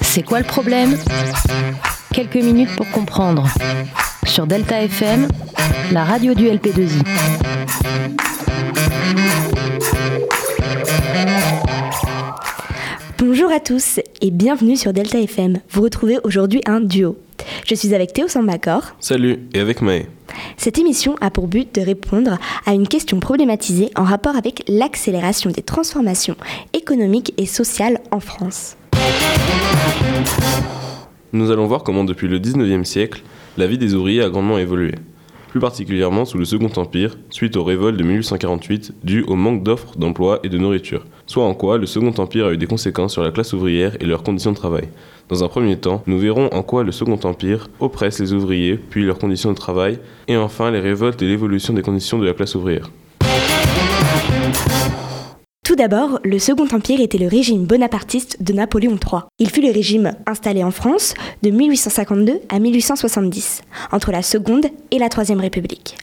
C'est quoi le problème? Quelques minutes pour comprendre. Sur Delta FM, la radio du LP2I. Bonjour à tous et bienvenue sur Delta FM. Vous retrouvez aujourd'hui un duo. Je suis avec Théo Sambacor. Salut, et avec Maë. Cette émission a pour but de répondre à une question problématisée en rapport avec l'accélération des transformations économiques et sociales en France. Nous allons voir comment depuis le 19e siècle, la vie des ouvriers a grandement évolué plus particulièrement sous le Second Empire, suite aux révoltes de 1848 dues au manque d'offres d'emploi et de nourriture, soit en quoi le Second Empire a eu des conséquences sur la classe ouvrière et leurs conditions de travail. Dans un premier temps, nous verrons en quoi le Second Empire oppresse les ouvriers, puis leurs conditions de travail, et enfin les révoltes et l'évolution des conditions de la classe ouvrière. Tout d'abord, le Second Empire était le régime bonapartiste de Napoléon III. Il fut le régime installé en France de 1852 à 1870, entre la Seconde et la Troisième République.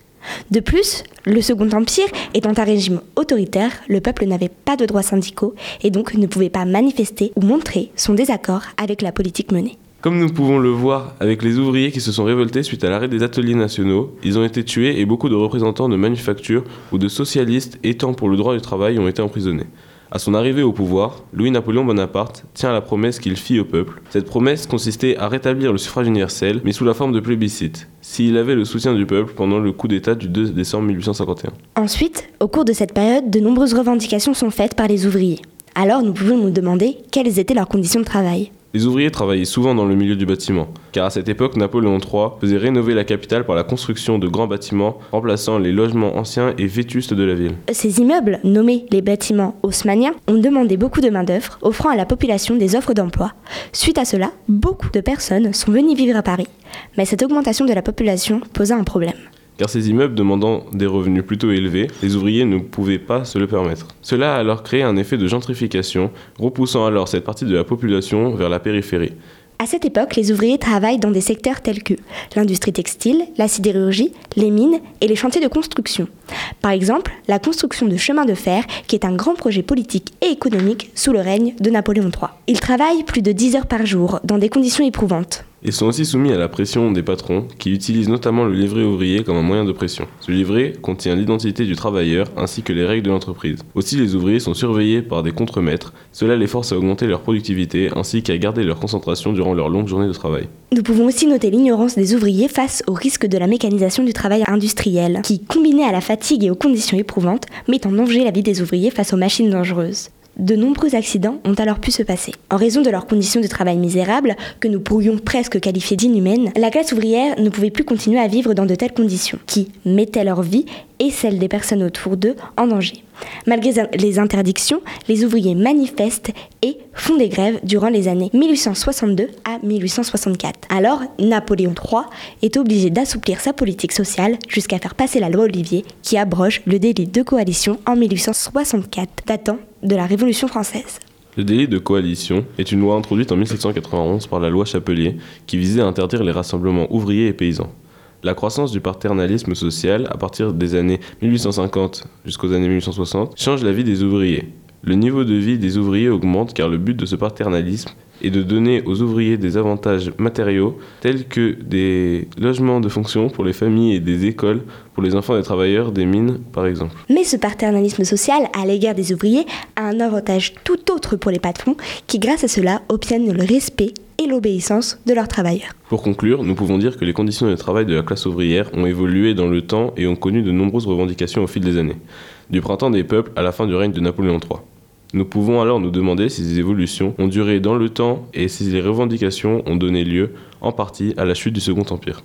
De plus, le Second Empire étant un régime autoritaire, le peuple n'avait pas de droits syndicaux et donc ne pouvait pas manifester ou montrer son désaccord avec la politique menée. Comme nous pouvons le voir avec les ouvriers qui se sont révoltés suite à l'arrêt des ateliers nationaux, ils ont été tués et beaucoup de représentants de manufactures ou de socialistes étant pour le droit du travail ont été emprisonnés. À son arrivée au pouvoir, Louis-Napoléon Bonaparte tient à la promesse qu'il fit au peuple. Cette promesse consistait à rétablir le suffrage universel, mais sous la forme de plébiscite, s'il avait le soutien du peuple pendant le coup d'État du 2 décembre 1851. Ensuite, au cours de cette période, de nombreuses revendications sont faites par les ouvriers. Alors nous pouvons nous demander quelles étaient leurs conditions de travail. Les ouvriers travaillaient souvent dans le milieu du bâtiment, car à cette époque, Napoléon III faisait rénover la capitale par la construction de grands bâtiments remplaçant les logements anciens et vétustes de la ville. Ces immeubles, nommés les bâtiments haussmanniens, ont demandé beaucoup de main-d'œuvre, offrant à la population des offres d'emploi. Suite à cela, beaucoup de personnes sont venues vivre à Paris. Mais cette augmentation de la population posa un problème car ces immeubles demandant des revenus plutôt élevés, les ouvriers ne pouvaient pas se le permettre. Cela a alors créé un effet de gentrification, repoussant alors cette partie de la population vers la périphérie. À cette époque, les ouvriers travaillent dans des secteurs tels que l'industrie textile, la sidérurgie, les mines et les chantiers de construction. Par exemple, la construction de chemins de fer, qui est un grand projet politique et économique sous le règne de Napoléon III. Ils travaillent plus de 10 heures par jour, dans des conditions éprouvantes. Ils sont aussi soumis à la pression des patrons qui utilisent notamment le livret ouvrier comme un moyen de pression. Ce livret contient l'identité du travailleur ainsi que les règles de l'entreprise. Aussi les ouvriers sont surveillés par des contremaîtres, cela les force à augmenter leur productivité ainsi qu'à garder leur concentration durant leur longue journée de travail. Nous pouvons aussi noter l'ignorance des ouvriers face au risque de la mécanisation du travail industriel, qui, combiné à la fatigue et aux conditions éprouvantes, met en danger la vie des ouvriers face aux machines dangereuses. De nombreux accidents ont alors pu se passer. En raison de leurs conditions de travail misérables, que nous pourrions presque qualifier d'inhumaines, la classe ouvrière ne pouvait plus continuer à vivre dans de telles conditions, qui mettaient leur vie et celle des personnes autour d'eux en danger. Malgré les interdictions, les ouvriers manifestent et font des grèves durant les années 1862 à 1864. Alors, Napoléon III est obligé d'assouplir sa politique sociale jusqu'à faire passer la loi Olivier qui abroge le délit de coalition en 1864, datant de la Révolution française. Le délit de coalition est une loi introduite en 1791 par la loi Chapelier qui visait à interdire les rassemblements ouvriers et paysans. La croissance du paternalisme social à partir des années 1850 jusqu'aux années 1860 change la vie des ouvriers. Le niveau de vie des ouvriers augmente car le but de ce paternalisme est de donner aux ouvriers des avantages matériaux tels que des logements de fonction pour les familles et des écoles pour les enfants des travailleurs des mines par exemple. Mais ce paternalisme social à l'égard des ouvriers a un avantage tout autre pour les patrons qui grâce à cela obtiennent le respect et l'obéissance de leurs travailleurs. Pour conclure, nous pouvons dire que les conditions de travail de la classe ouvrière ont évolué dans le temps et ont connu de nombreuses revendications au fil des années, du printemps des peuples à la fin du règne de Napoléon III. Nous pouvons alors nous demander si ces évolutions ont duré dans le temps et si les revendications ont donné lieu, en partie, à la chute du Second Empire.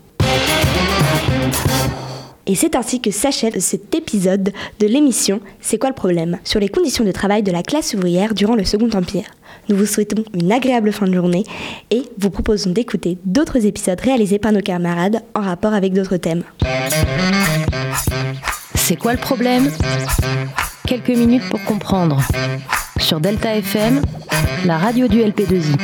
Et c'est ainsi que s'achève cet épisode de l'émission C'est quoi le problème sur les conditions de travail de la classe ouvrière durant le Second Empire. Nous vous souhaitons une agréable fin de journée et vous proposons d'écouter d'autres épisodes réalisés par nos camarades en rapport avec d'autres thèmes. C'est quoi le problème? Quelques minutes pour comprendre. Sur Delta FM, la radio du LP2I.